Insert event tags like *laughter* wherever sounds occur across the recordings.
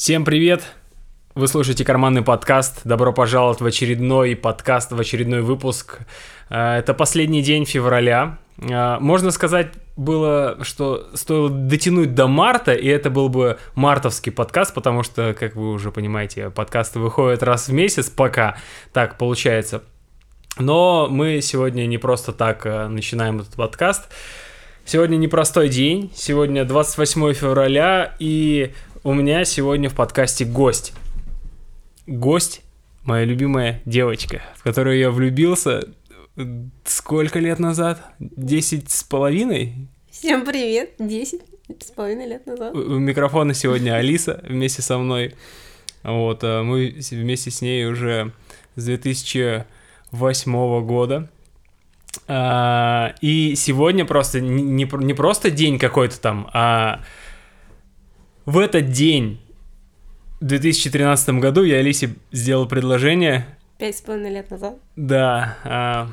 Всем привет! Вы слушаете карманный подкаст. Добро пожаловать в очередной подкаст, в очередной выпуск. Э, это последний день февраля. Э, можно сказать было, что стоило дотянуть до марта, и это был бы мартовский подкаст, потому что, как вы уже понимаете, подкасты выходят раз в месяц, пока так получается. Но мы сегодня не просто так э, начинаем этот подкаст. Сегодня непростой день, сегодня 28 февраля, и у меня сегодня в подкасте гость. Гость — моя любимая девочка, в которую я влюбился сколько лет назад? Десять с половиной? Всем привет! Десять с половиной лет назад. У микрофона сегодня Алиса вместе со мной. Вот, а мы вместе с ней уже с 2008 года. А, и сегодня просто не, не просто день какой-то там, а в этот день, в 2013 году, я Алисе сделал предложение. Пять с половиной лет назад? Да, а,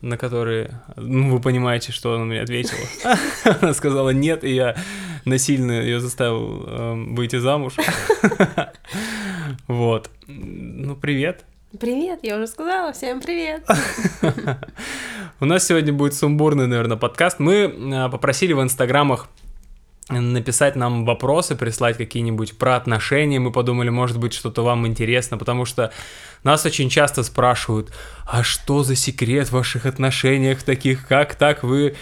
на которые, ну, вы понимаете, что она мне ответила. *laughs* Она сказала нет, и я насильно ее заставил э, выйти замуж. *laughs* Вот. Ну, привет. Привет, я уже сказала, всем привет. *laughs* У нас сегодня будет сумбурный, наверное, подкаст. Мы а, попросили в инстаграмах написать нам вопросы, прислать какие-нибудь про отношения. Мы подумали, может быть, что-то вам интересно, потому что нас очень часто спрашивают, а что за секрет в ваших отношениях таких, как так вы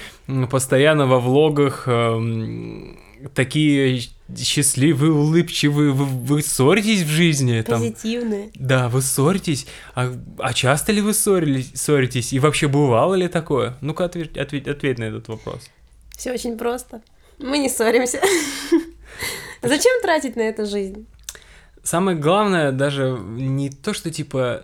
постоянно во влогах э, такие счастливые, улыбчивые, вы, вы ссоритесь в жизни? Позитивные. Там, да, вы ссоритесь. А, а часто ли вы ссорились, ссоритесь? И вообще бывало ли такое? Ну-ка, ответь, ответь, ответь на этот вопрос. Все очень просто. Мы не ссоримся. *laughs* Зачем тратить на это жизнь? Самое главное даже не то, что типа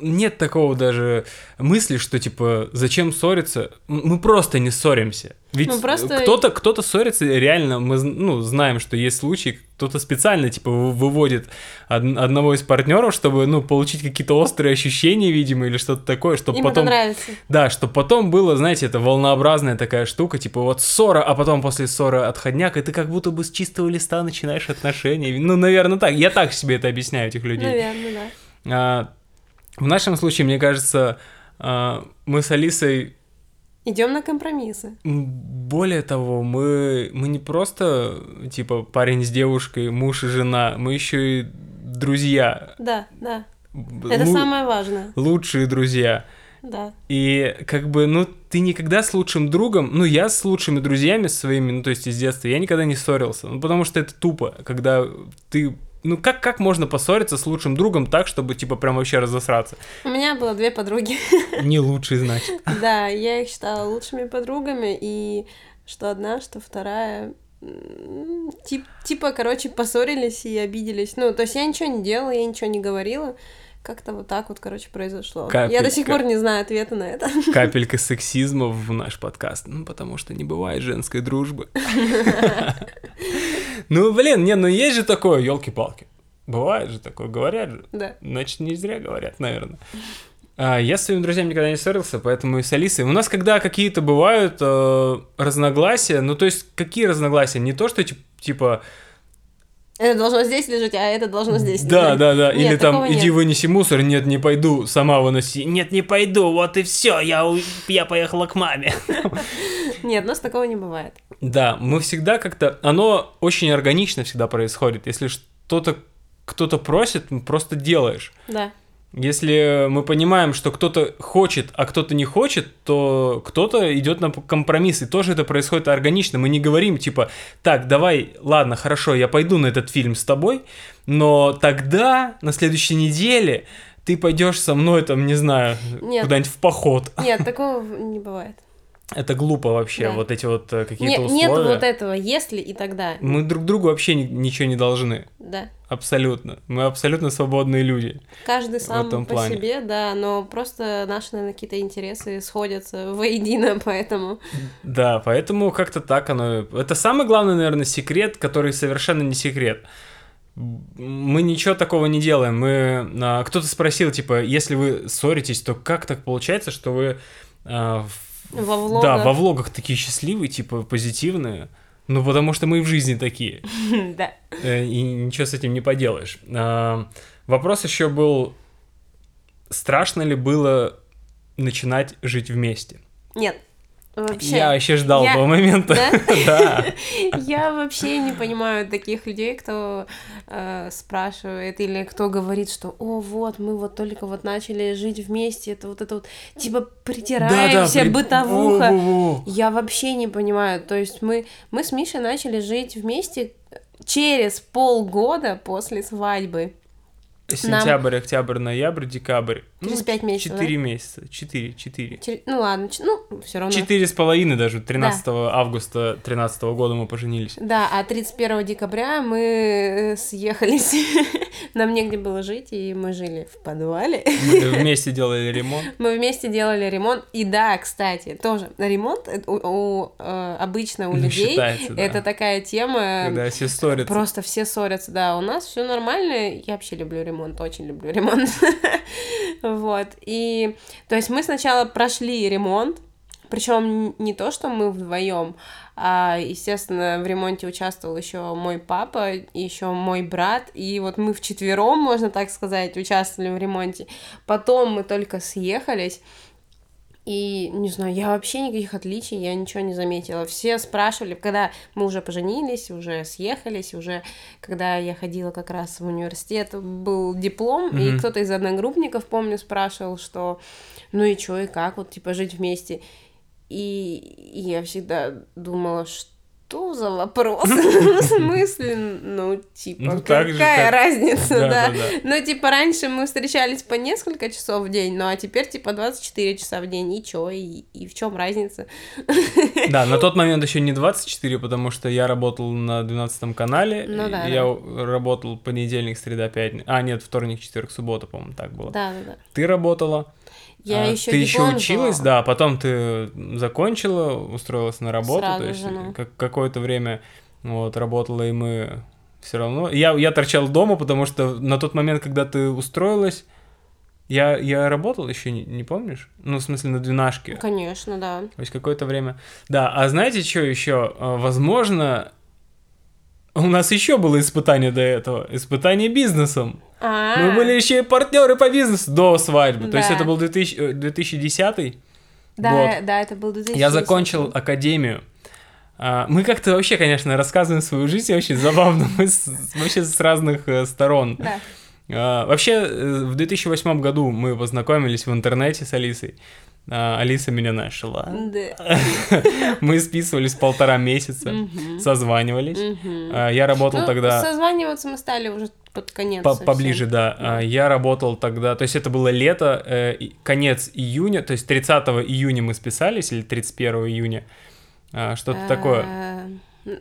нет такого даже мысли, что типа зачем ссориться. Мы просто не ссоримся. Ведь ну, просто... кто-то кто-то ссорится реально. Мы ну знаем, что есть случаи, кто-то специально типа выводит од- одного из партнеров, чтобы ну получить какие-то острые ощущения, видимо, или что-то такое, чтобы Им потом. Это нравится. Да, чтобы потом было, знаете, это волнообразная такая штука, типа вот ссора, а потом после ссоры отходняк, и ты как будто бы с чистого листа начинаешь отношения. Ну, наверное, так. Я так себе это объясняю этих людей. Наверное, да. А, в нашем случае, мне кажется, а, мы с Алисой Идем на компромиссы. Более того, мы, мы не просто типа парень с девушкой, муж и жена, мы еще и друзья. Да, да. Это Лу- самое важное. Лучшие друзья. Да. И как бы, ну, ты никогда с лучшим другом, ну, я с лучшими друзьями своими, ну, то есть из детства, я никогда не ссорился. Ну, потому что это тупо, когда ты ну как, как можно поссориться с лучшим другом так, чтобы типа прям вообще разосраться? У меня было две подруги. *laughs* Не лучшие, значит. *laughs* Да, я их считала лучшими подругами, и что одна, что вторая тип, типа, короче, поссорились и обиделись. Ну, то есть я ничего не делала, я ничего не говорила. Как-то вот так вот, короче, произошло. Капелька... Я до сих пор не знаю ответа на это. *laughs* Капелька сексизма в наш подкаст. Ну, потому что не бывает женской дружбы. *laughs* Ну, блин, не, ну есть же такое, елки-палки. Бывает же такое, говорят же. Да. Значит, не зря говорят, наверное. А, я с своими друзьями никогда не ссорился, поэтому и с Алисой. У нас когда какие-то бывают э, разногласия, ну то есть какие разногласия? Не то, что типа это должно здесь лежать, а это должно здесь да, лежать. Да, да, да. Или там, иди нет. вынеси мусор, нет, не пойду, сама выноси. Нет, не пойду, вот и все, я, я поехала к маме. *laughs* Нет, у нас такого не бывает. Да, мы всегда как-то... Оно очень органично всегда происходит. Если что-то кто-то просит, просто делаешь. Да. Если мы понимаем, что кто-то хочет, а кто-то не хочет, то кто-то идет на компромисс, и тоже это происходит органично. Мы не говорим типа, так, давай, ладно, хорошо, я пойду на этот фильм с тобой, но тогда на следующей неделе ты пойдешь со мной, там, не знаю, куда-нибудь в поход. Нет, такого не бывает. Это глупо вообще, да. вот эти вот э, какие-то условия. Нет вот этого, если и тогда. Мы друг другу вообще ни, ничего не должны. Да. Абсолютно. Мы абсолютно свободные люди. Каждый сам по плане. себе, да, но просто наши, наверное, какие-то интересы сходятся воедино, *laughs* поэтому... Да, поэтому как-то так оно... Это самый главный, наверное, секрет, который совершенно не секрет. Мы ничего такого не делаем. Мы... А, кто-то спросил, типа, если вы ссоритесь, то как так получается, что вы а, во влогах. Да, во влогах такие счастливые, типа позитивные. Ну, потому что мы и в жизни такие. *laughs* Да. Э, И ничего с этим не поделаешь. А, Вопрос еще был, страшно ли было начинать жить вместе? Нет. Вообще. Я вообще ждал Я- этого момента. Да? *laughs* Да. Я вообще не понимаю таких людей, кто э, спрашивает или кто говорит, что «О, вот, мы вот только вот начали жить вместе, это вот это вот, типа, притираемся, при- бытовуха». Я вообще не понимаю. То есть мы, мы с Мишей начали жить вместе через полгода после свадьбы. Сентябрь, октябрь, ноябрь, декабрь. Через Ну, пять месяцев, Четыре месяца. Четыре, четыре. Чер- Ну ладно, ч- ну, все равно. Четыре с половиной даже. 13 августа 13 года мы поженились. Да, а 31 декабря мы э, съехались. *laughs* Нам негде было жить, и мы жили в подвале. Мы вместе делали ремонт. *laughs* Мы вместе делали ремонт. И да, кстати, тоже ремонт э, у, у, э, обычно у Ну, людей считается, да. это такая тема. Когда все ссорятся. Просто все ссорятся, да. У нас все нормально. Я вообще люблю ремонт, очень люблю ремонт. *laughs* Вот. И то есть мы сначала прошли ремонт. Причем не то, что мы вдвоем, а, естественно, в ремонте участвовал еще мой папа, еще мой брат, и вот мы вчетвером, можно так сказать, участвовали в ремонте. Потом мы только съехались, и, не знаю, я вообще никаких отличий, я ничего не заметила. Все спрашивали, когда мы уже поженились, уже съехались, уже когда я ходила как раз в университет, был диплом, и Мгм. кто-то из одногруппников, помню, спрашивал, что ну и чё, и как, вот, типа, жить вместе. И, и я всегда думала, что за вопрос? *laughs* В смысле? Ну, типа, Ну, так же, какая как- разница, Да, да? да, да. Ну, типа, раньше мы встречались по несколько часов в день, ну, а теперь, типа, 24 часа в день, и чё, и, и в чем разница? *laughs* Да, на тот момент еще не 24, потому что я работал на 12 канале. Ну да, Я работал понедельник, среда, пятница. А, нет, вторник, четверг, суббота, по-моему, так было. Да, да, да. Ты работала. Я а, еще Ты еще диплом училась, да, потом ты закончила, устроилась на работу, Сразу то есть же, ну. как- какое-то время вот работала и мы все равно. Я, я торчал дома, потому что на тот момент, когда ты устроилась, я, я работал еще, не, не помнишь? Ну, в смысле, на двенашке. Конечно, да. То есть какое-то время. Да, а знаете, что еще? А, Возможно, у нас еще было испытание до этого. Испытание бизнесом. А, Мы были еще и партнеры по бизнесу до свадьбы. То есть Да. это был 2000, э, 2010 да, год. да, это был 2010. Я закончил академию. А, Мы как-то вообще, конечно, рассказываем свою жизнь очень забавно. Мы с- вообще с разных э, сторон. Да. А, Вообще, э, в 2008 году мы познакомились в интернете с Алисой. А, Алиса меня нашла. Да. *laughs* Мы списывались полтора месяца, созванивались. Я работал Ну, тогда Созваниваться мы стали уже под конец. по- поближе, да. А, Я работал тогда, то есть это было лето, э, конец июня, то есть 30 июня мы списались, или 31 июня, А, что-то такое. Э,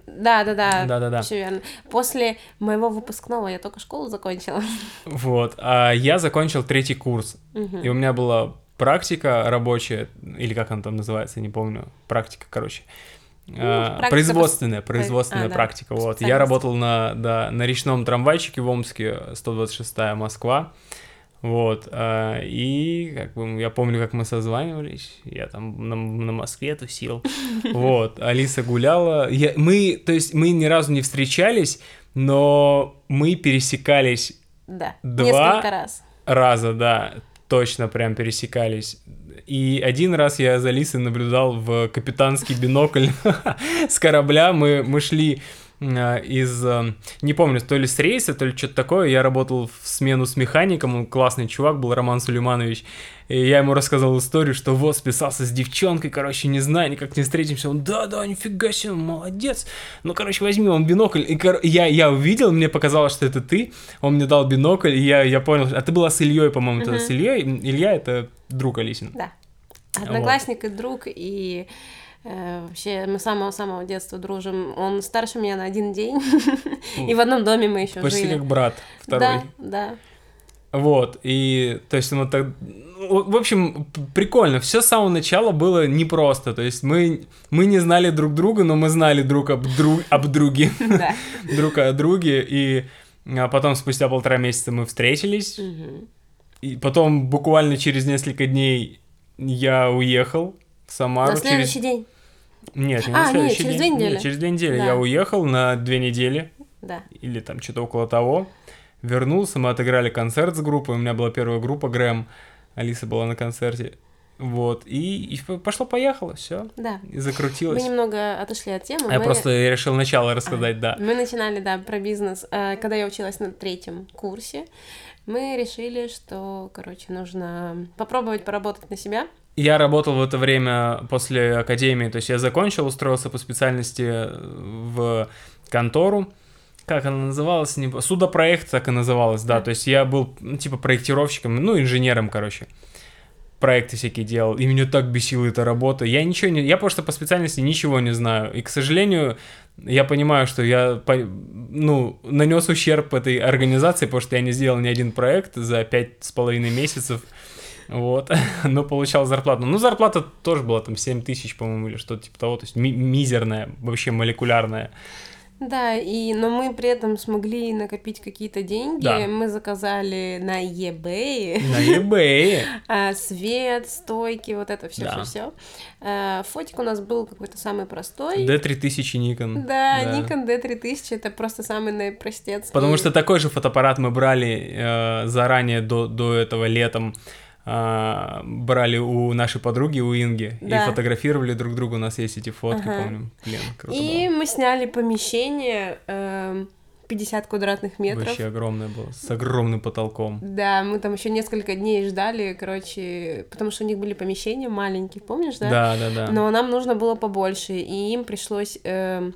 Да, да, да. Да-да-да. Все верно. После моего выпускного я только школу закончила. *laughs* Вот. А я закончил третий курс, Мгм. и у меня была практика рабочая, или как она там называется, не помню, практика, короче. А, практика производственная, производственная а, да, практика, вот. Я работал на, да, на речном трамвайчике в Омске, 126-я Москва, вот, а, и как бы я помню, как мы созванивались, я там на, на Москве тусил, *laughs* вот, Алиса гуляла, я, мы, то есть мы ни разу не встречались, но мы пересекались Да. Два Несколько раз. раза, да, точно прям пересекались. И один раз я за Лисой наблюдал в капитанский бинокль *laughs* с корабля. Мы, мы шли из, э, не помню, то ли с рейса, то ли что-то такое. Я работал в смену с механиком, он классный чувак был, Роман Сулейманович. И я ему рассказал историю, что вот списался с девчонкой, короче, не знаю, никак не встретимся. Он, да-да, нифига себе, молодец. Ну, короче, возьми он бинокль. И кор- я, я увидел, мне показалось, что это ты. Он мне дал бинокль, и я, я понял, а ты была с Ильей, по-моему, Мгм. с Ильей. Илья это друг Алисин. Да. Одноклассник и друг, и вообще мы с самого-самого детства дружим. Он старше меня на один день, и в одном доме мы еще Почти жили. как брат второй. Да, да. Вот, и, то есть, мы так... ну, В общем, прикольно. Все с самого начала было непросто. То есть, мы, мы не знали друг друга, но мы знали друг об, друг, об друге. *laughs* Друг о друге. И а, потом, спустя полтора месяца, мы встретились. И потом, буквально через несколько дней, я уехал в Самару. На через- следующий день. Нет, не А, на следующий нет, через день. две недели. Нет, через две недели Да. я уехал на две недели, Да. или там что-то около того. Вернулся, мы отыграли концерт с группой, у меня была первая группа Грэм, Алиса была на концерте. Вот, и, и пошло-поехало, все, Да. и Мы закрутилось. немного отошли от темы. А Я мы... просто решил начало рассказать, да. Мы начинали, да, про бизнес. Э, Когда я училась на третьем курсе, мы решили, что, короче, нужно попробовать поработать на себя. Я работал в это время после академии, то есть я закончил, устроился по специальности в контору. Как она называлась? Не... Судопроект так и называлась, да. То есть я был, ну, типа, проектировщиком, ну, инженером, короче. Проекты всякие делал. И меня так бесила эта работа. Я ничего не... Я просто по специальности ничего не знаю. И, к сожалению, я понимаю, что я, ну, нанес ущерб этой организации, потому что я не сделал ни один проект за пять с половиной месяцев. Вот, *laughs* но получал зарплату. Ну, зарплата тоже была там 7 тысяч, по-моему, или что-то типа того, то есть ми- мизерная, вообще молекулярная. Да, и, но мы при этом смогли накопить какие-то деньги. Да. Мы заказали на eBay На *laughs* eBay. а, свет, стойки, вот это все, Да. все, все. Фотик у нас был какой-то самый простой. D3000 Nikon. Да, Nikon D3000 это просто самый наипростец. Потому что такой же фотоаппарат мы брали э, заранее до, до этого летом. Э, брали у нашей подруги, у Инги, Да. и фотографировали друг друга. У нас есть эти фотки, Ага. помню. Блин, круто И было. мы сняли помещение эм, 50 квадратных метров. Вообще огромное было, с огромным потолком. Да, мы там еще несколько дней ждали, короче, потому что у них были помещения маленькие, помнишь, да? Да, да, да. Но нам нужно было побольше, и им пришлось эм,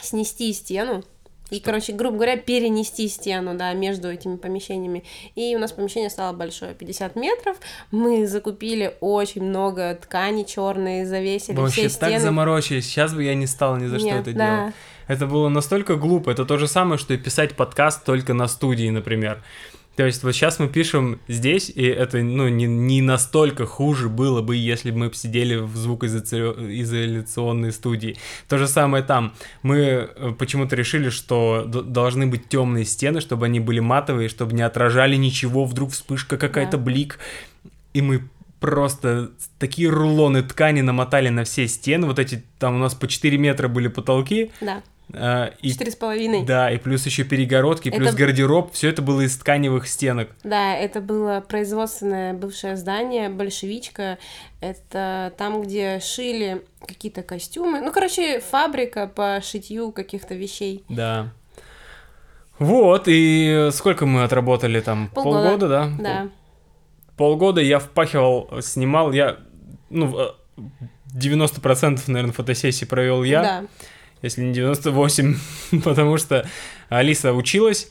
снести стену. И, короче, грубо говоря, перенести стену, да, между этими помещениями. И у нас помещение стало большое, 50 метров. Мы закупили очень много ткани черные, завесили вообще все так стены. заморочились. Сейчас бы я не стал ни за что Нет, это да. делать. Это было настолько глупо. Это то же самое, что и писать подкаст только на студии, например. То есть вот сейчас мы пишем здесь, и это ну, не, не настолько хуже было бы, если бы мы сидели в звукоизоляционной студии. То же самое там. Мы э, почему-то решили, что должны быть темные стены, чтобы они были матовые, чтобы не отражали ничего, вдруг вспышка какая-то, Да. блик. И мы просто такие рулоны ткани намотали на все стены. Вот эти, там у нас по 4 метра были потолки. Да, четыре с половиной. да, и плюс еще перегородки, Это- плюс гардероб. Все это было из тканевых стенок. Да, это было производственное бывшее здание, большевичка. Это там, где шили какие-то костюмы. Ну, короче, фабрика по шитью каких-то вещей. Да. Вот, и сколько мы отработали там? Полгода. да? Да. Полгода я впахивал, снимал, я, ну, э, 90% наверное, фотосессий провел я, Да. Если не 98, *laughs* потому что Алиса училась,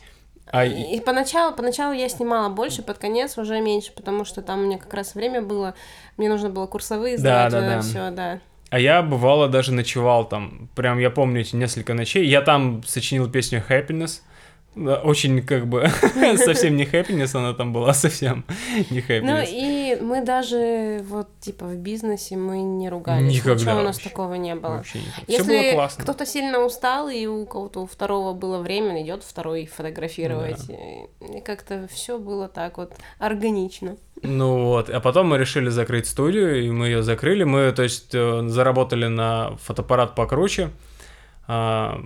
а И, поначалу, поначалу я снимала больше, под конец уже меньше, потому что там у меня как раз время было, мне нужно было курсовые Да, сдавать, да, да. все, да. А я бывало даже ночевал там. Прям я помню эти несколько ночей. Я там сочинил песню Happiness. Да, Очень как бы *laughs* совсем не happiness, она там была совсем не Ну happiness. и мы даже вот типа в бизнесе мы не ругались. Никогда Ничего у нас вообще. такого не было. Вообще никак. Если кто-то сильно устал, и у кого-то у второго было время, идет второй фотографировать. И- И как-то все было так вот органично. Ну вот, а потом мы решили закрыть студию, и мы ее закрыли. Мы, то есть, э, заработали на фотоаппарат покруче. А,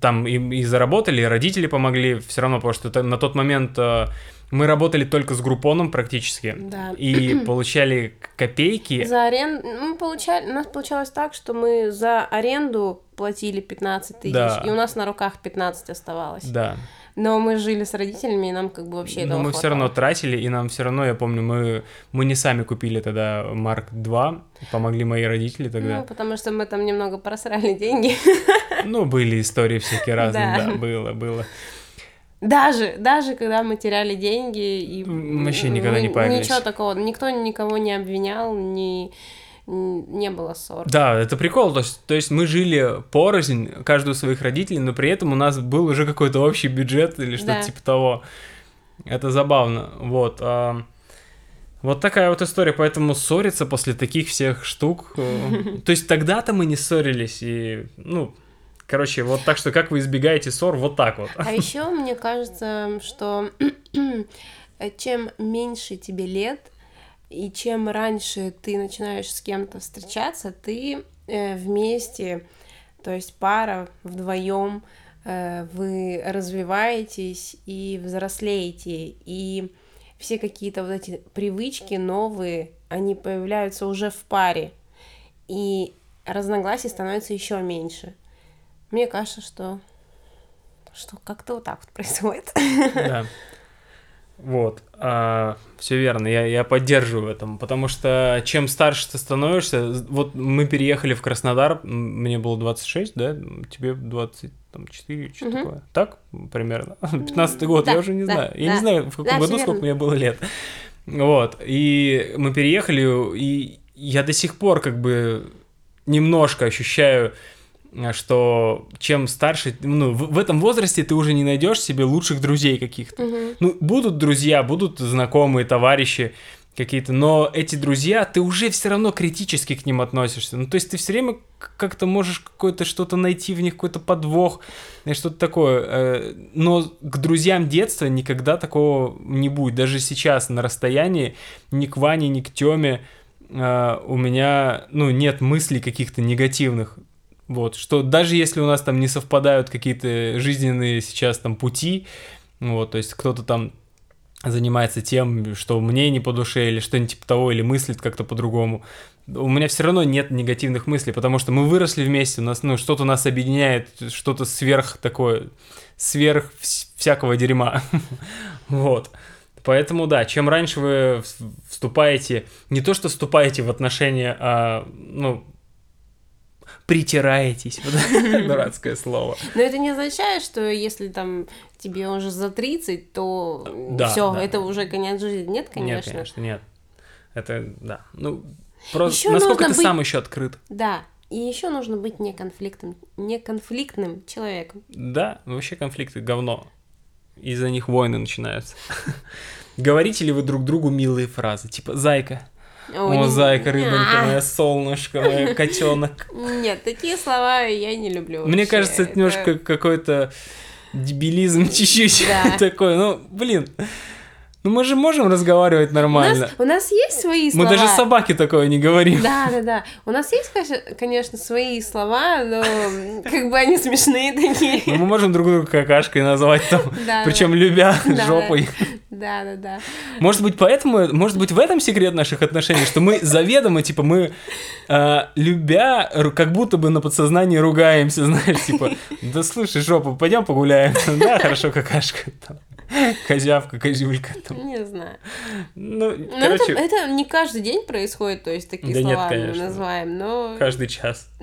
Там и, и заработали, и родители помогли все равно, потому что на тот момент э, мы работали только с группоном практически. Да. И *clears throat* получали копейки. За аренду мы получали, у нас получалось так, что мы за аренду платили 15 тысяч, Да. и у нас на руках 15 оставалось. Да. Но мы жили с родителями, и нам как бы вообще Но этого мы все равно тратили, и нам все равно, я помню, мы, мы не сами купили тогда Марк 2, помогли мои родители Ну, тогда. потому что мы там немного просрали деньги. *laughs* Ну, были истории всякие разные, Да. да, было, было. Даже, даже когда мы теряли деньги и вообще никогда не парились. Ничего такого, никто никого не обвинял, ни н- не было ссор. Да, это прикол, то есть, то есть мы жили порознь, каждый у своих родителей, но при этом у нас был уже какой-то общий бюджет или что-то Да. типа того. Это забавно, вот. а, вот такая вот история, поэтому ссориться после таких всех штук... э, *laughs* То есть тогда-то мы не ссорились, и, ну, короче, вот так что как вы избегаете ссор, вот так вот. А *laughs* еще мне кажется, что *clears throat* чем меньше тебе лет, и чем раньше ты начинаешь с кем-то встречаться, ты э, вместе, то есть пара вдвоем, э, вы развиваетесь и взрослеете, и все какие-то вот эти привычки новые, они появляются уже в паре, и разногласий становится еще меньше. Мне кажется, что что как-то вот так вот *laughs* происходит. Да. Вот, а, все верно, я, я поддерживаю этом, потому что чем старше ты становишься, вот мы переехали в Краснодар, мне было 26, да, тебе 24, что угу. такое, так примерно, *laughs* 15 год, да, я уже не да, знаю, да, я не знаю, в каком да, году сколько мне было лет, вот, и мы переехали, и я до сих пор как бы немножко ощущаю что чем старше, ну, в, в этом возрасте ты уже не найдешь себе лучших друзей каких-то. Угу. Ну, будут друзья, будут знакомые, товарищи какие-то, но эти друзья, ты уже все равно критически к ним относишься. Ну, то есть ты все время как-то можешь какое-то что-то найти в них, какой-то подвох, что-то такое. Э, но к друзьям детства никогда такого не будет. Даже сейчас на расстоянии ни к Ване, ни к Тёме э, у меня, ну, нет мыслей каких-то негативных. Вот, что даже если у нас там не совпадают какие-то жизненные сейчас там пути, вот, то есть кто-то там занимается тем, что мне не по душе, или что-нибудь типа того, или мыслит как-то по-другому. У меня все равно нет негативных мыслей, потому что мы выросли вместе, у нас, ну, что-то нас объединяет, что-то сверх такое, сверх всякого дерьма. *laughs* вот. Поэтому, да, чем раньше вы вступаете, не то что вступаете в отношения, а, ну, притираетесь. *laughs* Дурацкое слово. Но это не означает, что если там тебе уже за 30, то все, это уже конец жизни. Нет, конечно. Нет, конечно, нет. Это, да. Ну, просто насколько ты сам еще открыт. Да. И еще нужно быть неконфликтным, неконфликтным человеком. Да, вообще конфликты говно. Из-за них войны начинаются. *laughs* Говорите ли вы друг другу милые фразы, типа «зайка», Ой, О, зайка, рыбонька, моя солнышко, моя *laughs* котенок. Нет, такие слова я не люблю. Мне кажется, это немножко какой-то дебилизм *laughs* чуть-чуть такой. Ну, блин, ну мы же можем разговаривать нормально. У нас, у нас есть свои слова. Мы даже собаке такое не говорим. Да, да, да. У нас есть, конечно, свои слова, но как бы они смешные такие. Но мы можем друг друга какашкой назвать там, *laughs* да, причем да. любя да, жопой. Да, да, да. Может быть, поэтому, может быть, в этом секрет наших отношений, что мы заведомо, типа, мы э, любя, как будто бы на подсознании ругаемся, знаешь, типа, да слушай, жопу, пойдем погуляем. *laughs* Да, хорошо, какашка. *laughs* Козявка, козюлька. Там. Не знаю. Ну, но короче... это, это не каждый день происходит, то есть такие да слова нет, мы называем, но... Каждый час. *laughs*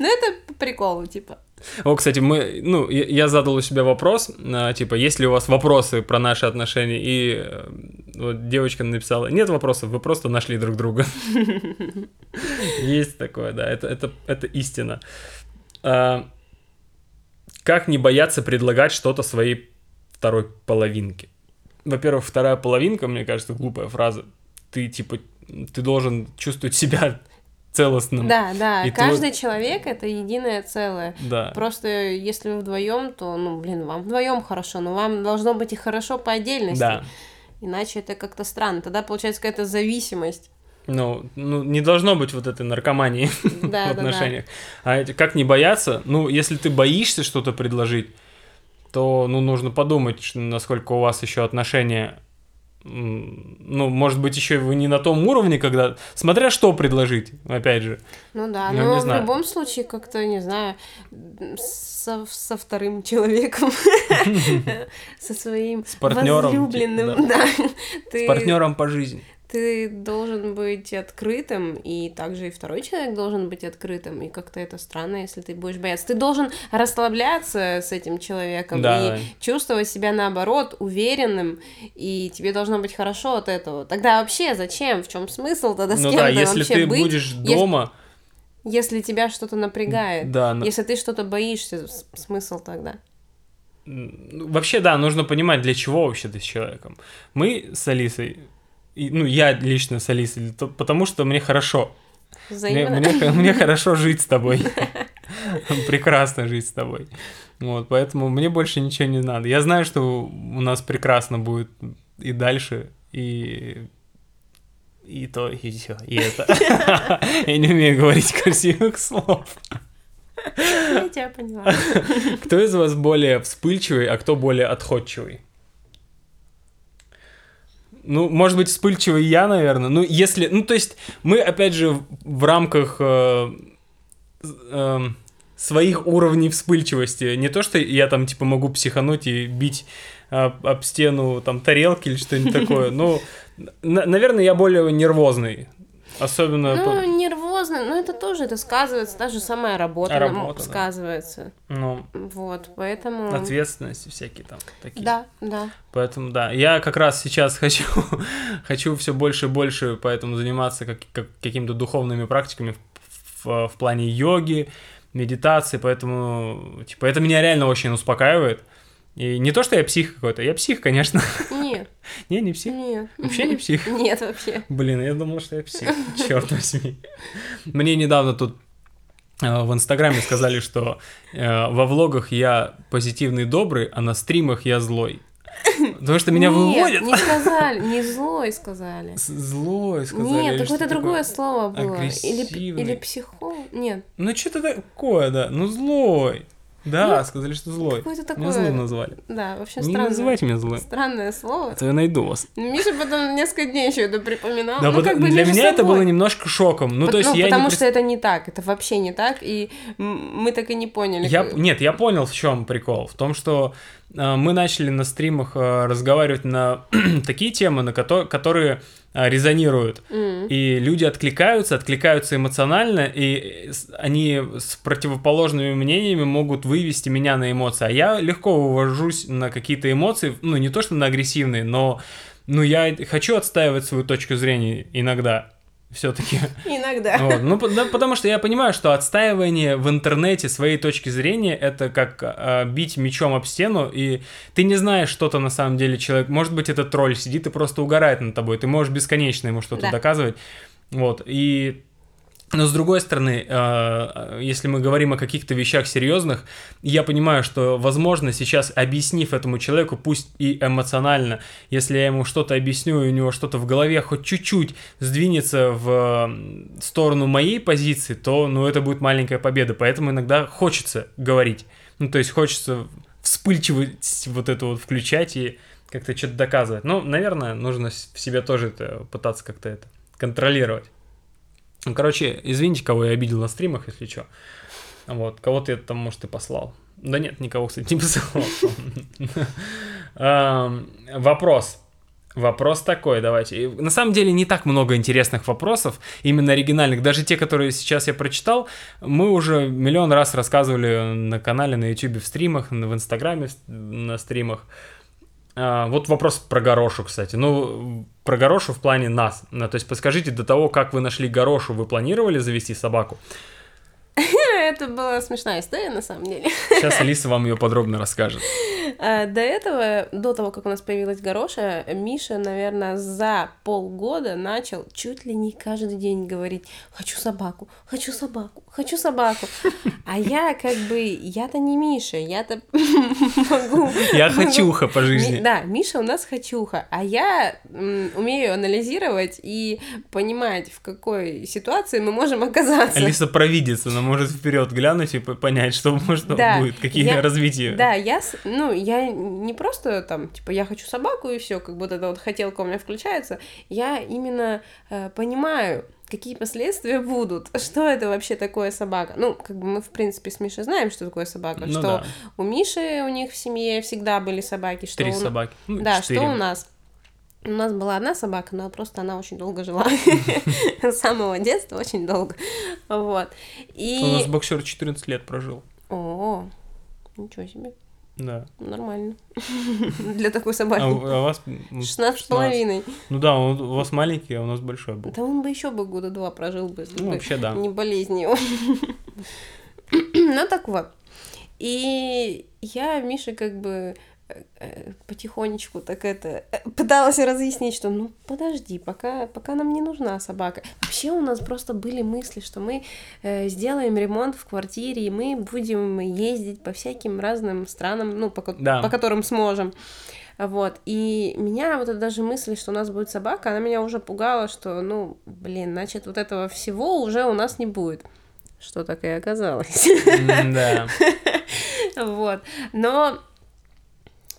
Ну, это по приколу, типа. О, кстати, мы, ну, я задал у себя вопрос, типа, есть ли у вас вопросы про наши отношения, и э, вот девочка написала, нет вопросов, вы просто нашли друг друга. *laughs* Есть такое, да, это, это, это истина. Как не бояться предлагать что-то своей второй половинке? Во-первых, вторая половинка, мне кажется, глупая фраза. Ты, типа, ты должен чувствовать себя целостным. Да, да. И Каждый твой... человек это единое целое. Да. Просто если вы вдвоем, то, ну, блин, вам вдвоем хорошо, но вам должно быть и хорошо по отдельности. Да. Иначе это как-то странно. Тогда получается какая-то зависимость. Ну, ну, не должно быть вот этой наркомании *laughs* да, в отношениях. Да, да. А как не бояться? Ну, если ты боишься что-то предложить, то, ну, нужно подумать, насколько у вас еще отношения ну, может быть, еще вы не на том уровне, когда... Смотря что предложить, опять же. Ну да, ну, но в знаю. любом случае как-то, не знаю, со, со вторым человеком, *laughs* со своим партнером. Возлюбленным, да. С партнером по жизни ты должен быть открытым, и также и второй человек должен быть открытым, и как-то это странно, если ты будешь бояться. Ты должен расслабляться с этим человеком да. и чувствовать себя наоборот уверенным, и тебе должно быть хорошо от этого. Тогда вообще зачем? В чем смысл тогда с ну кем-то да, если вообще ты быть? будешь дома... Если, если тебя что-то напрягает, да, но... если ты что-то боишься, смысл тогда? Ну, вообще, да, нужно понимать, для чего вообще ты с человеком. Мы с Алисой и, ну, я лично с Алисой, то, потому что мне хорошо. Мне, мне, *laughs* мне хорошо жить с тобой. *laughs* Прекрасно жить с тобой. Вот, поэтому мне больше ничего не надо. Я знаю, что у нас прекрасно будет и дальше, и и то, и все, и это. *laughs* Я не умею говорить красивых слов. Я тебя поняла. Кто из вас более вспыльчивый, а кто более отходчивый? Ну, может быть, вспыльчивый я, наверное. Ну, если... Ну, то есть, мы, опять же, в рамках э, э, своих уровней вспыльчивости. Не то, что я там, типа, могу психануть и бить об, об стену там тарелки или что-нибудь такое. *laughs* Ну, наверное, я более нервозный. Особенно... Ну, по... нервозно, но это тоже, это сказывается, та же самая работа, работа сказывается. Да. Ну, вот, поэтому... Ответственности всякие там такие. Да, да. Поэтому, да, я как раз сейчас *laughs* хочу, хочу все больше и больше поэтому заниматься как, как, какими-то духовными практиками в, в, в плане йоги, медитации, поэтому, типа, это меня реально очень успокаивает. И не то, что я псих какой-то, я псих, конечно. Нет. Не, не псих? Нет. Вообще не псих? *laughs* Нет, вообще. Блин, я думал, что я псих. Черт возьми. Мне недавно тут э, в Инстаграме сказали, что э, во влогах я позитивный, добрый, а на стримах я злой. Потому что меня Нет, выводят. не сказали, не злой сказали. Злой сказали. Нет, какое-то другое слово было. Или, Агрессивный. или психо... Нет. Ну, что-то такое, да. Ну, злой. Да, Ну, сказали, что злой. Какое-то Меня такое... злым назвали. Да, вообще Не странное. называйте меня злым. Странное слово. А то я найду вас. Миша потом несколько дней еще это припоминал. Да, ну, как бы для меня это собой. было немножко шоком. Ну, Пот- то есть я потому не... что это не так, это вообще не так, и мы так и не поняли. Я, нет, я понял, в чем прикол. В том, что мы начали на стримах э, разговаривать на *clears throat* такие темы, на кото- которые э, резонируют. М. И люди откликаются, откликаются эмоционально, и они с противоположными мнениями могут вывести меня на эмоции. А я легко вывожусь на какие-то эмоции, ну, не то что на агрессивные, но ну, я хочу отстаивать свою точку зрения иногда все-таки. *laughs* Иногда. Вот, Ну, да, потому что я понимаю, что отстаивание в интернете своей точки зрения это как а, бить мечом об стену, и ты не знаешь, что-то на самом деле человек. Может быть, это тролль сидит и просто угорает над тобой. Ты можешь бесконечно ему что-то Да. доказывать. Вот. И. Но с другой стороны, э, если мы говорим о каких-то вещах серьезных, я понимаю, что, возможно, сейчас объяснив этому человеку, пусть и эмоционально, если я ему что-то объясню, и у него что-то в голове хоть чуть-чуть сдвинется в сторону моей позиции, то, ну, это будет маленькая победа. Поэтому иногда хочется говорить. Ну, то есть хочется вспыльчивость вот эту вот включать и как-то что-то доказывать. Ну, наверное, нужно в себе тоже это пытаться как-то это контролировать. Ну, короче, извините, кого я обидел на стримах, если что. Вот, кого-то я там, может, и послал. Да нет, никого, кстати, не посылал. Вопрос. Вопрос такой, давайте. На самом деле не так много интересных вопросов, именно оригинальных. Даже те, которые сейчас я прочитал, мы уже миллион раз рассказывали на канале, на YouTube, в стримах, в Инстаграме, на стримах. А, вот вопрос про Горошу, кстати. Ну, про Горошу в плане нас. Ну, то есть подскажите, до того, как вы нашли Горошу, вы планировали завести собаку? *laughs* Это была смешная история, на самом деле. Сейчас Алиса вам ее подробно расскажет. *laughs* А, До этого, до того, как у нас появилась Гороша, Миша, наверное, за полгода начал чуть ли не каждый день говорить «хочу собаку, хочу собаку, хочу собаку». А я как бы, я-то не Миша, я-то могу... Я хочуха по жизни. Да, Миша у нас хочуха, а я умею анализировать и понимать, в какой ситуации мы можем оказаться. Алиса провидится, она может вперед глянуть и по- понять, что может Да, будет, какие я- развития. Да, я, ну, я не просто там, типа, я хочу собаку и все, как будто эта вот хотелка у меня включается. Я именно э, понимаю, какие последствия будут, *laughs* что это вообще такое собака. Ну, как бы мы, в принципе, с Мишей знаем, что такое собака, Ну что да. у Миши, у них в семье всегда были собаки, что Три у- собаки. Ну, Да, четыре. что у нас? У нас была одна собака, но просто она очень долго жила. *laughs* С самого детства очень долго. Вот. У нас И... боксер 14 лет прожил. О, ничего себе. Да. Нормально. *laughs* Для такой А, собаки. а у вас... м, 16 с половиной. Ну да, он- у вас маленький, а у нас большой был. Да он бы еще бы года два прожил бы, если Ну, бы вообще, да. не болезнь его. *laughs* Ну так вот. И я Мише как бы потихонечку так это э, пыталась разъяснить, что ну подожди, пока, пока нам не нужна собака. Вообще у нас просто были мысли, что мы э, сделаем ремонт в квартире, и мы будем ездить по всяким разным странам, ну, по, Да. по которым сможем. Вот, и меня вот эта даже мысль, что у нас будет собака, она меня уже пугала, что, ну, блин, значит, вот этого всего уже у нас не будет. Что так и оказалось. Да. *laughs* Вот, но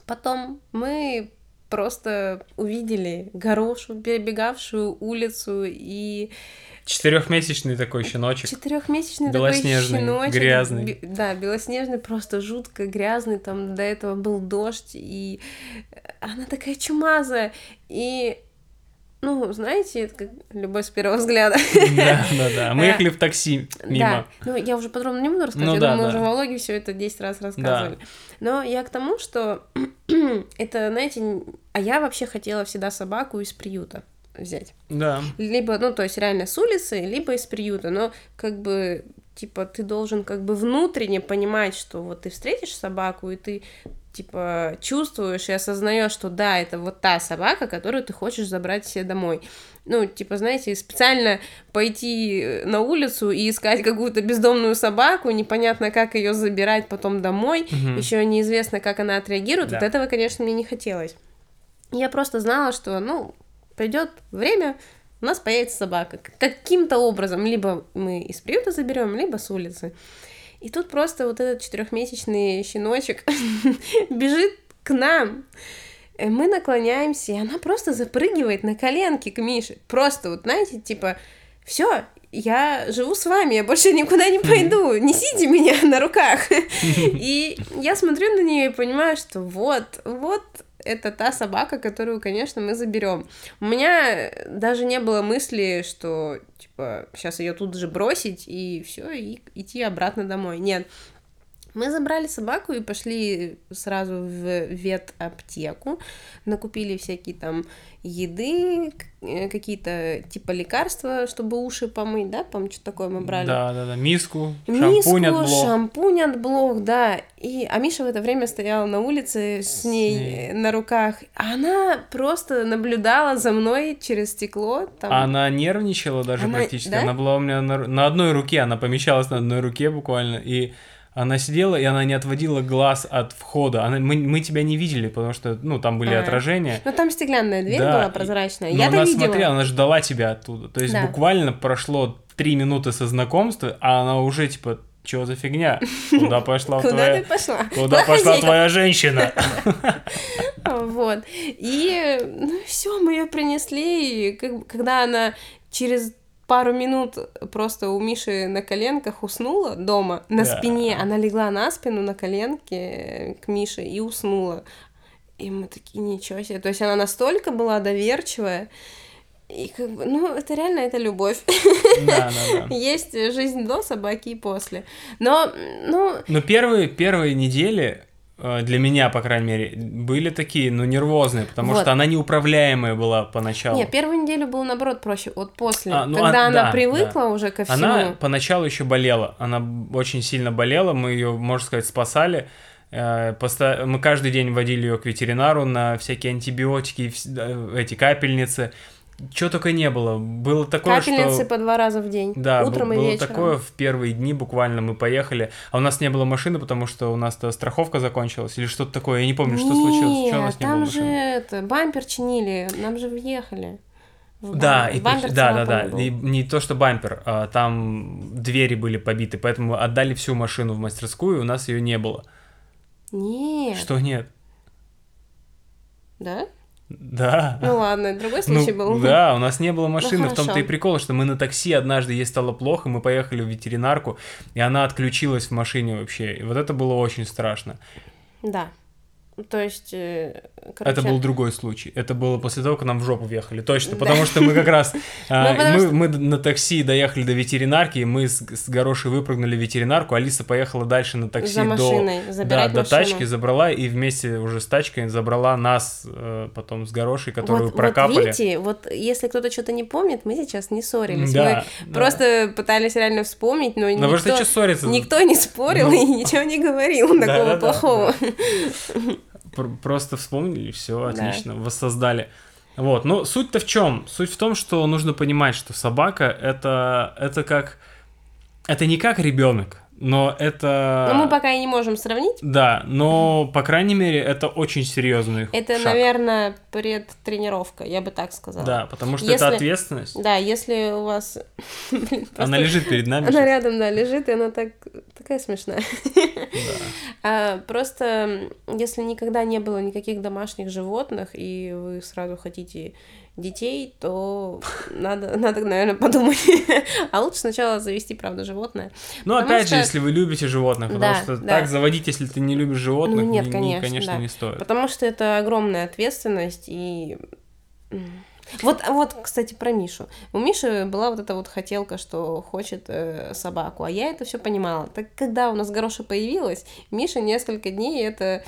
потом мы просто увидели горошу, перебегавшую улицу и Четырехмесячный такой щеночек. Четырехмесячный такой щеночек. грязный. Да, белоснежный, просто жутко грязный. Там до этого был дождь, и она такая чумазая. И, ну, знаете, это как любовь с первого взгляда. Да, да, да. Мы Э, ехали в такси мимо. Да, ну я уже подробно не буду рассказывать, Ну я да, думаю, мы да. уже в влоге все это 10 раз рассказывали. Но я к тому, что *clears throat* это, знаете, а я вообще хотела всегда собаку из приюта взять. Да. Либо, ну, то есть реально с улицы, либо из приюта, но как бы типа ты должен как бы внутренне понимать, что вот ты встретишь собаку, и ты типа чувствуешь и осознаешь, что да, это вот та собака, которую ты хочешь забрать себе домой. Ну, типа, знаете, специально пойти на улицу и искать какую-то бездомную собаку, непонятно, как ее забирать потом домой, Мгм. еще неизвестно, как она отреагирует. Да. Вот этого, конечно, мне не хотелось. Я просто знала, что, ну, придет время, у нас появится собака. Каким-то образом, либо мы из приюта заберем, либо с улицы. И тут просто вот этот четырехмесячный щеночек *laughs* бежит к нам. Э, Мы наклоняемся, и она просто запрыгивает на коленки к Мише. Просто вот, знаете, типа, все, я живу с вами, я больше никуда не пойду, несите меня на руках. *laughs* И я смотрю на нее и понимаю, что вот, вот это та собака, которую, конечно, мы заберем. У меня даже не было мысли, что типа сейчас ее тут же бросить и все, и идти обратно домой. Нет. Мы забрали собаку и пошли сразу в ветаптеку, накупили всякие там еды, э, какие-то типа лекарства, чтобы уши помыть, да, по-моему, что такое мы брали. Да, да, да. Миску, Миску, шампунь от блох. шампунь от блох, да. И, а Миша в это время стоял на улице с, С ней, ней. на руках. А Она просто наблюдала за мной через стекло. Там... Она нервничала даже Она- практически. да? Она была у меня на, на одной руке, она помещалась на одной руке буквально. И она сидела, и она не отводила глаз от входа. Она, мы, мы тебя не видели, потому что, ну, там были А. отражения. Ну, там стеклянная дверь Да, была прозрачная. Но Я-то она видела. смотрела, она ждала тебя оттуда. То есть Да. буквально прошло три минуты со знакомства, а она уже типа, что за фигня? *laughs* Куда пошла Куда твоя... ты пошла? Куда пошла твоя женщина? *laughs* Вот. И, ну, все, мы ее принесли. И когда она через пару минут просто у Миши на коленках уснула дома, на Да. спине, она легла на спину, на коленке э, к Мише и уснула. И мы такие, ничего себе. То есть она настолько была доверчивая, и как бы, ну, это реально, это любовь. Да, да, да. *laughs* Есть жизнь до собаки и после. Но, ну, Но первые, первые недели для меня, по крайней мере, были такие, ну, нервозные, потому Вот. что она неуправляемая была поначалу. не, первую неделю было наоборот проще, вот после, А, ну, когда а, она да, привыкла уже ко всему. Она поначалу еще болела, она очень сильно болела, мы ее, можно сказать, спасали. Э, Мы каждый день водили ее к ветеринару на всякие антибиотики, э, эти капельницы. Чего только не было. Было такое, Капельницы что... по два раза в день. Да, утром и было вечером. такое в первые дни буквально мы поехали, а у нас не было машины, потому что у нас-то страховка закончилась или что-то такое, я не помню, что случилось, что у нас не там было же машины. это, бампер чинили, нам же въехали. в Да, и, Бампер да, да, да. был. И не то, что бампер, а там двери были побиты, поэтому отдали всю машину в мастерскую, и у нас ее не было. Нет. Что нет? Да? Да. Ну ладно, другой Ну, случай был. да, у нас не было машины, в том-то и прикол, что мы на такси однажды ей стало плохо, мы поехали в ветеринарку, и она отключилась в машине вообще. И вот это было очень страшно. Да. То есть, э, короче, Это был другой случай. Это было после того, как нам в жопу въехали. Точно, Да. потому что мы как раз... *laughs* а, Ну, мы, мы на такси доехали до ветеринарки, и мы с, Горошей выпрыгнули в ветеринарку, Алиса поехала дальше на такси до... Да, до тачки забрала, и вместе уже с тачкой забрала нас э, потом с Горошей, которую прокапали. Вот видите, вот если кто-то что-то не помнит, мы сейчас не ссорились. Мы просто пытались реально вспомнить, но никто, никто не спорил Ну. и ничего не говорил *laughs* такого плохого. *laughs* Пр- Просто вспомнили, все, отлично, воссоздали. Вот, ну суть-то в чем? Суть в том, что нужно понимать, что собака это, это как... Это не как ребенок. Но это... Но мы пока и не можем сравнить. Да, но, по крайней мере, это очень серьезный Это, шаг. наверное, предтренировка, я бы так сказала. Да, потому что Если- это ответственность. Да, если у вас... *laughs* Она лежит перед нами. Она рядом, да, лежит, и она так такая смешная. *laughs* Да. А, просто, если никогда не было никаких домашних животных, и вы сразу хотите детей, то надо, *laughs* надо, наверное, подумать. *laughs* А лучше сначала завести, правда, животное. Ну, Потому опять же, что- если вы любите животных, потому Да, что да. так заводить, если ты не любишь животных, Ну, нет, ни- конечно, конечно, да. не стоит. Потому что это огромная ответственность и... Вот, вот, кстати, про Мишу. У Миши была вот эта вот хотелка, что хочет э, собаку, а я это все понимала. Так когда у нас Гороша появилась, Миша несколько дней это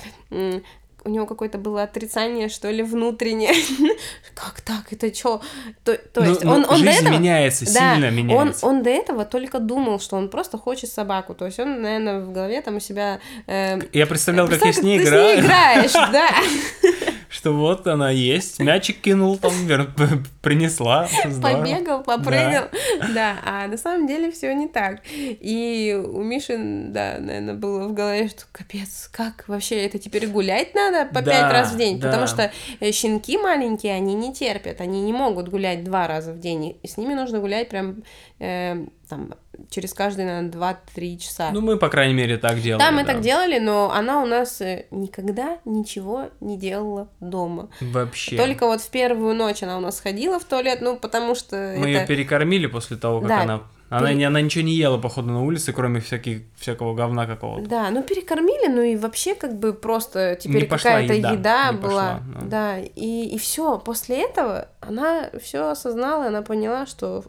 у него какое-то было отрицание, что ли, внутреннее. *laughs* Как так? Это что? То, то Ну, есть ну, он, он до жизнь этого... меняется, Да, сильно он, меняется. он до этого только думал, что он просто хочет собаку. То есть он, наверное, в голове там у себя... э, Я представлял, как я с ней ты играю, играешь, да. *laughs* что вот она есть, мячик кинул, там принесла. здорово. Побегал, попрыгал. Да, а на самом деле все не так. И у Миши, да, наверное, было в голове, что капец, как вообще это теперь гулять надо по Да, пять раз в день? да. Потому что э, щенки маленькие, они не терпят, они не могут гулять два раза в день. И с ними нужно гулять прям э, там через каждые, наверное, 2-3 часа. Ну, мы, по крайней мере, так делали. да, мы так делали, но она у нас э, никогда ничего не делала дома. Вообще. Только вот в первую ночь она у нас ходила в туалет, ну, потому что Мы это... ее перекормили после того, как Да. она... Она, не, она ничего не ела, походу, на улице, кроме всяких, всякого говна какого-то. Да, ну перекормили, ну и вообще как бы просто теперь какая-то еда, еда, была. пошла, да. да, и, и все. После этого она все осознала, она поняла, что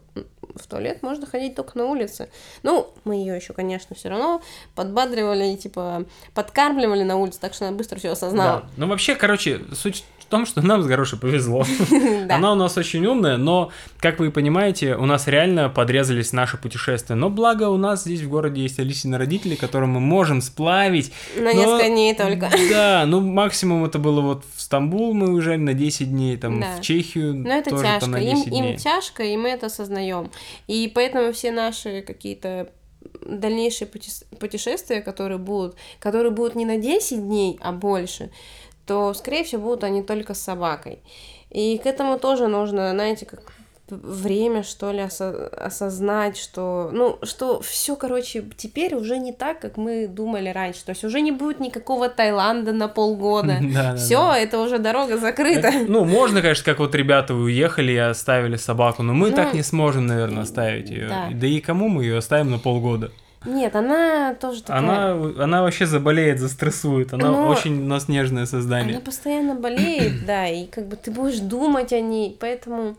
в- туалет можно ходить только на улице. Ну, мы ее еще, конечно, все равно подбадривали, типа, подкармливали на улице, так что она быстро все осознала. Да. Ну, вообще, короче, суть том, что нам с Горошей повезло. *laughs* Она у нас очень умная, но, как вы понимаете, у нас реально подрезались наши путешествия. Но благо у нас здесь в городе есть Алисины родители, которым мы можем сплавить. На несколько дней только. Да, ну максимум это было вот в Стамбул мы уезжали на 10 дней, там в Чехию Но это тоже тяжко. Им, 10 дней. им тяжко, и мы это осознаем. И поэтому все наши какие-то дальнейшие путешествия, которые будут, которые будут не на 10 дней, а больше, то, скорее всего, будут они только с собакой. И к этому тоже нужно, знаете, как время, что ли, осо- осознать, что, ну, что все, короче, теперь уже не так, как мы думали раньше. То есть уже не будет никакого Таиланда на полгода. *laughs* Да, да, Все, да. это уже дорога закрыта. Ну, можно, конечно, как вот ребята уехали и оставили собаку, но мы Ну, так не сможем, наверное, оставить ее. да. Да. и кому мы ее оставим на полгода? Нет, она тоже такая... Она, она вообще заболеет, застрессует. Она Но- очень у нас нежное создание. Она постоянно болеет, *clears throat* да, и как бы ты будешь думать о ней, поэтому...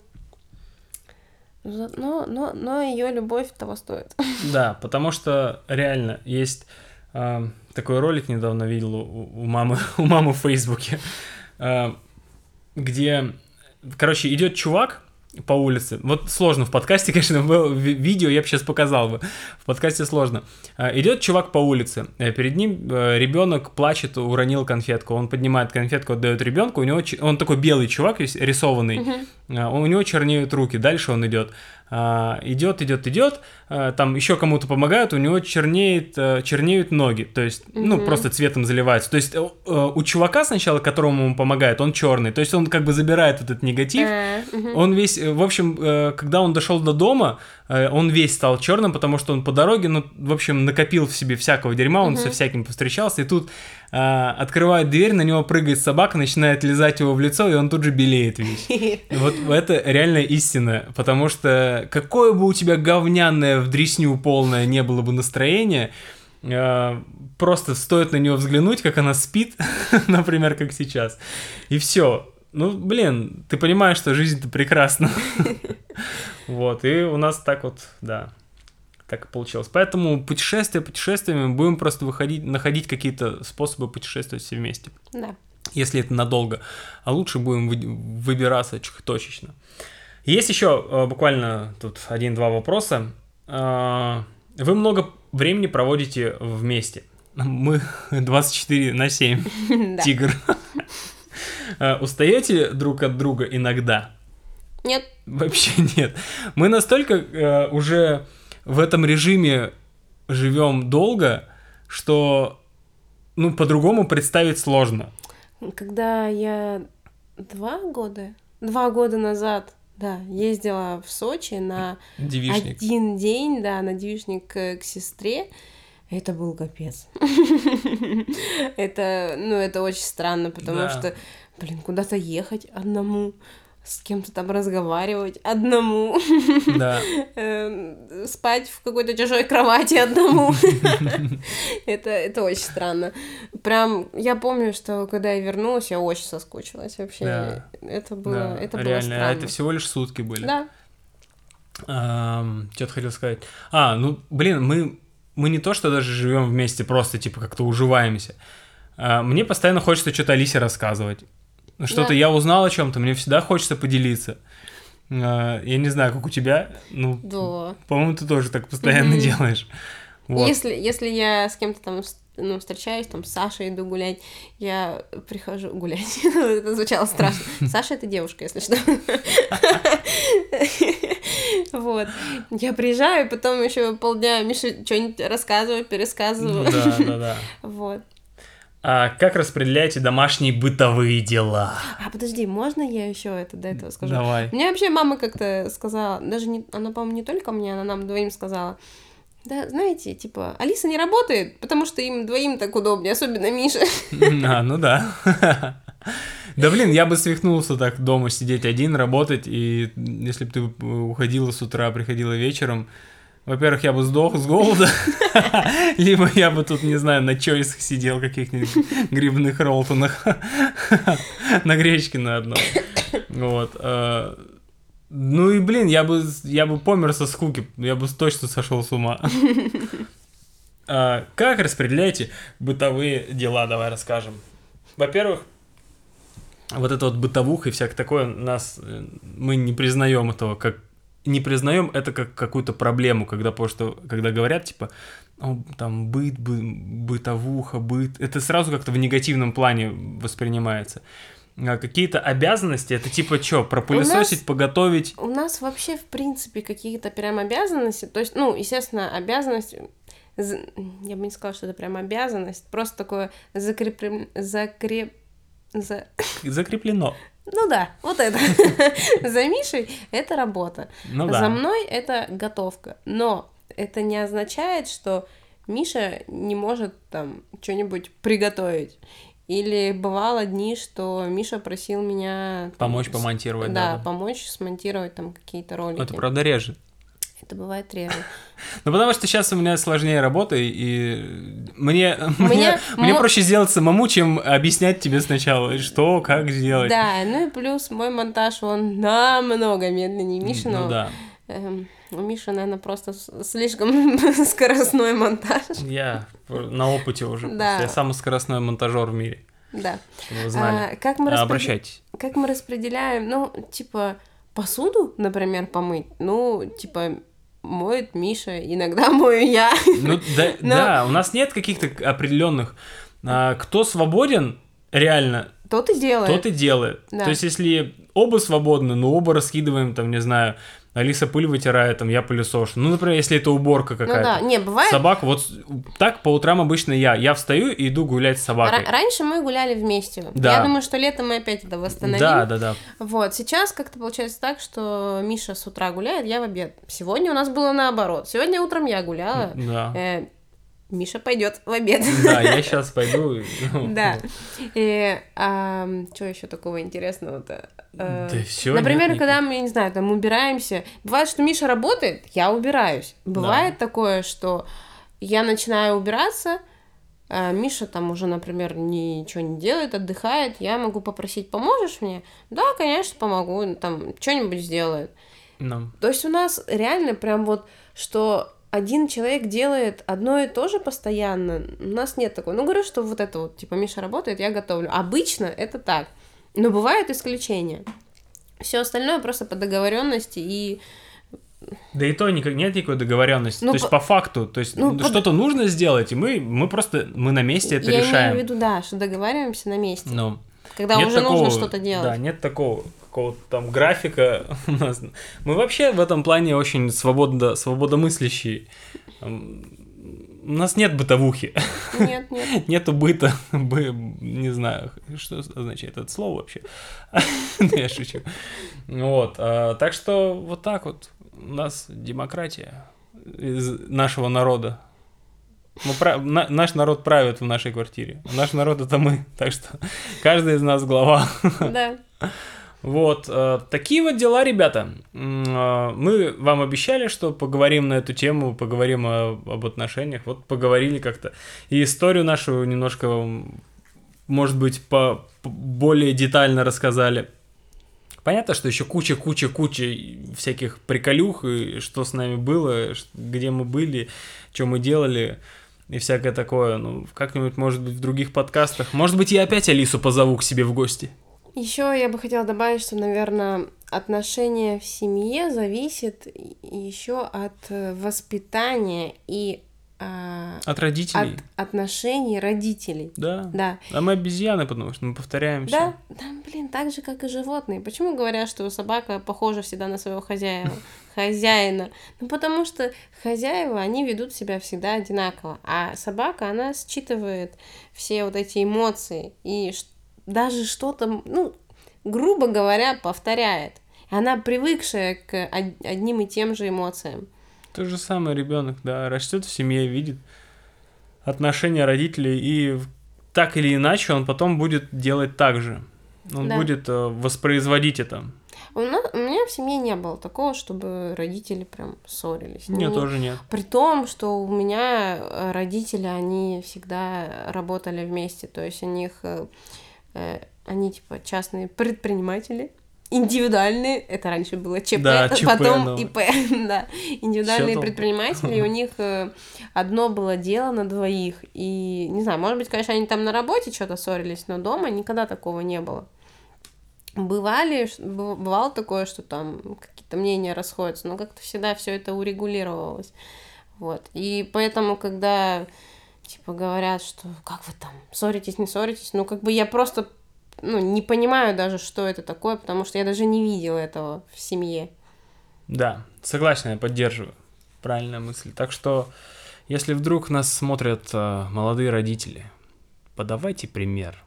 Но, но, но ее любовь того стоит. *laughs* Да, потому что реально есть а, такой ролик недавно видел у, у мамы, *laughs* у мамы в Фейсбуке, а, где, короче, идет чувак по улице. Вот сложно в подкасте, *laughs* конечно, ви- видео, я бы сейчас показал бы. В подкасте сложно. А, Идет чувак по улице. э, Перед ним ребенок плачет, уронил конфетку. Он поднимает конфетку, отдает ребенку. У него он такой белый чувак, весь рисованный. А, У него чернеют руки. Дальше он идет. А, Идет, идет, идет. А, Там еще кому-то помогают. У него чернеет, э, чернеют ноги. То есть, ну, Мгм. просто цветом заливается. То есть, э, э, у чувака сначала, которому он помогает, он черный. То есть, он как бы забирает этот негатив. Мгм. Он весь, в общем, когда он дошел до дома, он весь стал черным, потому что он по дороге, ну, в общем, накопил в себе всякого дерьма, он со всяким повстречался, и тут э, открывает дверь, на него прыгает собака, начинает лизать его в лицо, и он тут же белеет весь. *laughs* Вот это реально истина, потому что какое бы у тебя говняное в дресню полное не было бы настроение, э, просто стоит на нее взглянуть, как она спит, *laughs* например, как сейчас, и все. Ну, блин, ты понимаешь, что жизнь-то прекрасна. *laughs* Вот, и у нас так вот, да, так и получилось. Поэтому путешествия путешествиями будем просто выходить, находить какие-то способы путешествовать все вместе Да. если это надолго, а лучше будем вы- выбираться точечно. Есть еще э, буквально тут один-два вопроса. Э, Вы много времени проводите вместе. Мы *laughs* 24 на 7, *laughs* Да. тигр. Э, Устаете друг от друга иногда? Нет, Вообще нет. Мы настолько уже в этом режиме живем долго, что ну, по-другому представить сложно. Когда я два года, два года назад, да, ездила в Сочи на Девишник. один день, да, на девишник к, к сестре, это был капец. *laughs* Это, ну, это очень странно, потому что, блин, куда-то ехать одному, с кем-то там разговаривать одному, Да. *laughs* э, спать в какой-то чужой кровати одному. *laughs* Это, это очень странно. Прям, я помню, что когда я вернулась, я очень соскучилась вообще. Да. Это было, Да, это было реально, а странно. это всего лишь сутки были. Да, Что-то хотел сказать. А, ну, блин, мы, мы не то, что даже живем вместе, просто, типа, как-то уживаемся. А, мне постоянно хочется что-то Алисе рассказывать. Ну, Что-то Да. я узнал о чем-то, мне всегда хочется поделиться. А, я не знаю, как у тебя, ну, да. по-моему, ты тоже так постоянно Мгм. делаешь. Вот. Если, если я с кем-то там ну, встречаюсь, там, с Сашей иду гулять, я прихожу гулять. *laughs* это звучало страшно. Саша — это девушка, если что. Вот. Я приезжаю, потом еще полдня Мише что-нибудь рассказываю, пересказываю. Ну да, да, да. Вот. А как распределяете домашние бытовые дела? А, подожди, можно я еще это до этого скажу? Давай. Мне вообще мама как-то сказала, даже не, она, по-моему, не только мне, она нам двоим сказала, да, знаете, типа, Алиса не работает, потому что им двоим так удобнее, особенно Миша. А, ну да. Да блин, я бы свихнулся так дома сидеть один, работать, и если бы ты уходила с утра, приходила вечером, во-первых, я бы сдох с голода, *laughs* либо я бы тут, не знаю, на чойсах сидел, каких-нибудь грибных ролтонах, *laughs* на гречке на одном. Вот. э, Ну и, блин, я бы, я бы помер со скуки, я бы точно сошел с ума. *laughs* А, Как распределяете бытовые дела, давай расскажем. Во-первых, вот это вот бытовуха и всякое такое, нас, э, мы не признаем этого как не признаем это как какую-то проблему, когда просто, когда говорят, типа, «О, там, быт, бы, бытовуха, быт, это сразу как-то в негативном плане воспринимается. А какие-то обязанности, это типа что, пропылесосить, поготовить, У нас вообще, в принципе, какие-то прям обязанности, то есть, ну, естественно, обязанность, я бы не сказала, что это прям обязанность, просто такое закреплен... закреп... за- закреплено. Ну да, вот это. *laughs* За Мишей это работа. Ну За да. мной это готовка. Но это не означает, что Миша не может там что-нибудь приготовить. Или бывало дни, что Миша просил меня... там, Помочь с- помонтировать, да. да. помочь смонтировать там какие-то ролики. Это правда реже. Это бывает реже. Ну, потому что сейчас у меня сложнее работа, и мне, мне, Мне- проще сделать самому, чем объяснять тебе сначала, что, как сделать. Да, ну и плюс мой монтаж, он намного медленнее Мишиного. Ну да. Эм, у Миши, наверное, просто слишком *laughs* скоростной монтаж. Я на опыте уже. Да. Я самый скоростной монтажер в мире, Да. чтобы вы знали. А, как, мы А, распределяем, Обращайтесь. как мы распределяем, ну, типа, посуду, например, помыть, ну, типа, моет Миша, иногда *laughs* мою я. Ну да, *laughs* Но- да, у нас нет каких-то определенных. а, кто свободен, реально, Тот и делает. тот и делает. Да. То есть, если оба свободны, ну оба раскидываем, там, не знаю, Алиса пыль вытирает, там, я пылесошу. Ну, например, если это уборка Ну какая-то. да, не, бывает. Собака, вот так по утрам обычно я. Я встаю и иду гулять с собакой. Ра- раньше мы гуляли вместе. Да. Я думаю, что летом мы опять это восстановим. Да, да, да. Вот, сейчас как-то получается так, что Миша с утра гуляет, я в обед. Сегодня у нас было наоборот. Сегодня утром я гуляла, Да. э, Миша пойдет в обед. Да, я сейчас пойду. *laughs* Да. И что еще такого интересного-то? Э, Да всё, Например, нет когда мы, я не знаю, там убираемся, бывает, что Миша работает, я убираюсь. Бывает такое, что я начинаю убираться, а Миша там уже, например, ничего не делает, отдыхает, я могу попросить, поможешь мне? Да, конечно, помогу, там, что-нибудь сделает. Ну, То есть у нас реально прям вот, что один человек делает одно и то же постоянно, у нас нет такого. Ну, говорю, что вот это вот, типа, Миша работает, я готовлю. Обычно это так. Но бывают исключения. Все остальное просто по договоренности и Да и то никак, нет никакой договоренности. Ну, то есть по- по факту, то есть Ну, что-то нужно сделать, и мы, мы просто мы на месте это я решаем. имею в виду, да, что договариваемся на месте. Ну, когда нет уже такого, нужно что-то делать. Да, нет такого какого-то там графика *laughs* у нас. Мы вообще в этом плане очень свободно, свободомыслящие. У нас нет бытовухи. Нет, нет. *laughs* Нету быта. Бы, не знаю, что означает это слово вообще. *laughs* Я шучу. Вот. а, так что вот так вот. У нас демократия из нашего народа. Мы пра- на- наш народ правит в нашей квартире. Наш народ это мы. Так что каждый из нас глава. Да. *laughs* Вот, э, такие вот дела, ребята. Э, Мы вам обещали, что поговорим на эту тему, поговорим о- об отношениях. Вот поговорили как-то. И историю нашу немножко может быть, по по- более детально рассказали. Понятно, что еще куча-куча-куча всяких приколюх, и что с нами было, где мы были, что мы делали и всякое такое. Ну, как-нибудь, может быть, в других подкастах. Может быть, я опять Алису позову к себе в гости. Еще я бы хотела добавить, что, наверное, отношение в семье зависит еще от э, воспитания и а, От родителей. от отношений родителей. Да. Да. А мы обезьяны, потому что мы повторяемся. Да, да, блин, так же, как и животные. Почему говорят, что собака похожа всегда на своего хозяина? *laughs* хозяина? Ну, потому что хозяева, они ведут себя всегда одинаково, а собака, она считывает все вот эти эмоции и даже что-то, ну, грубо говоря, повторяет. Она привыкшая к од- одним и тем же эмоциям. То же самое ребенок, да, растет в семье, видит отношения родителей, и так или иначе он потом будет делать так же. Он Да. будет э, воспроизводить это. У, на- у меня в семье не было такого, чтобы родители прям ссорились. Мне Ни- тоже нет. При том, что у меня э, родители, они всегда работали вместе, то есть у них, э, они типа частные предприниматели, индивидуальные, это раньше было ЧП, Да, *laughs* ЧП, потом но- ИП, *laughs* да, индивидуальные Всё там. предприниматели, у них э, одно было дело на двоих, и, не знаю, может быть, конечно, они там на работе что-то ссорились, но дома никогда такого не было. Бывали, бывало такое, что там какие-то мнения расходятся, но как-то всегда все это урегулировалось. Вот. И поэтому, когда типа говорят, что как вы там ссоритесь, не ссоритесь, ну как бы я просто ну, не понимаю даже, что это такое, потому что я даже не видела этого в семье. Да, согласен, я поддерживаю. Правильная мысль. Так что, если вдруг нас смотрят э, молодые родители, подавайте пример.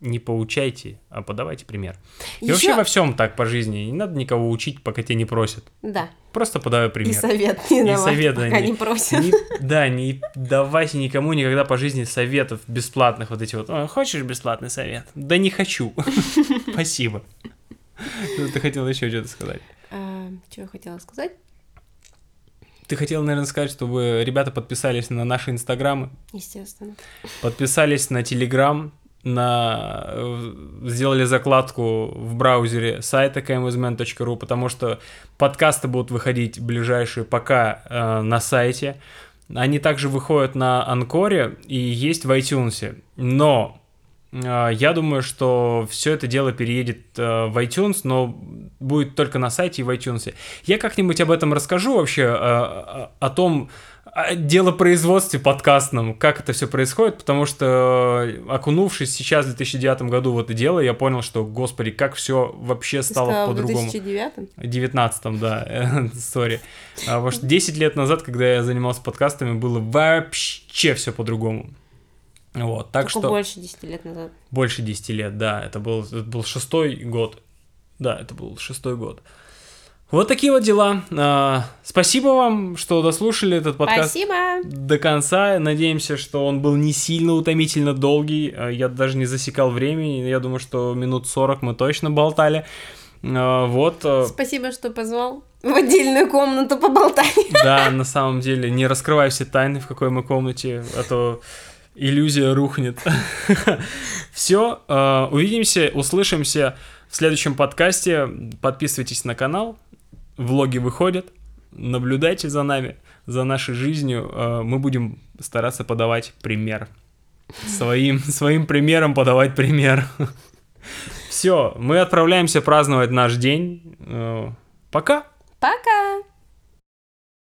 Не поучайте, а подавайте пример. И вообще во всем так по жизни. Не надо никого учить, пока тебя не просят. Да. Просто подавай пример. И совет не И совет, да, пока не- не просят. Не- да, не давайте никому никогда по жизни советов бесплатных вот эти вот. «Ой, хочешь бесплатный совет? Да не хочу. *laughs* Спасибо. Ну, Ты хотел еще что-то сказать. что я хотела сказать? Ты хотел, наверное, сказать, чтобы ребята подписались на наши инстаграмы, Естественно. подписались на телеграм, на сделали закладку в браузере сайта kmsman.ru, потому что подкасты будут выходить ближайшие пока э, на сайте. Они также выходят на Анкоре и есть в iTunes. Но я думаю, что все это дело переедет э, в iTunes, но будет только на сайте и в iTunes. Я как-нибудь об этом расскажу вообще, э, о, том, о делопроизводстве подкастном, как это все происходит, потому что э, окунувшись сейчас в 2009 году в это дело, я понял, что, господи, как все вообще Ты стало сказала в по-другому. 2009 В 19 да, *laughs* сори. А, Потому что 10 лет назад, когда я занимался подкастами, было вообще все по-другому. Вот, так Только что больше 10 лет назад. больше 10 лет, да, это был, это был шестой год. Да, это был шестой год. Вот такие вот дела. А, Спасибо вам, что дослушали этот подкаст Спасибо! до конца. Надеемся, что он был не сильно утомительно долгий. А, Я даже не засекал времени. Я думаю, что минут 40 мы точно болтали. А, Вот. а, Спасибо, что позвал в отдельную комнату поболтать. Да, на самом деле, не раскрывай все тайны, в какой мы комнате, а то иллюзия рухнет. *laughs* Все, увидимся, услышимся в следующем подкасте. Подписывайтесь на канал, влоги выходят, наблюдайте за нами, за нашей жизнью. Э, Мы будем стараться подавать пример. Своим, *laughs* своим примером подавать пример. *laughs* Все, мы отправляемся праздновать наш день. Э, Пока! Пока!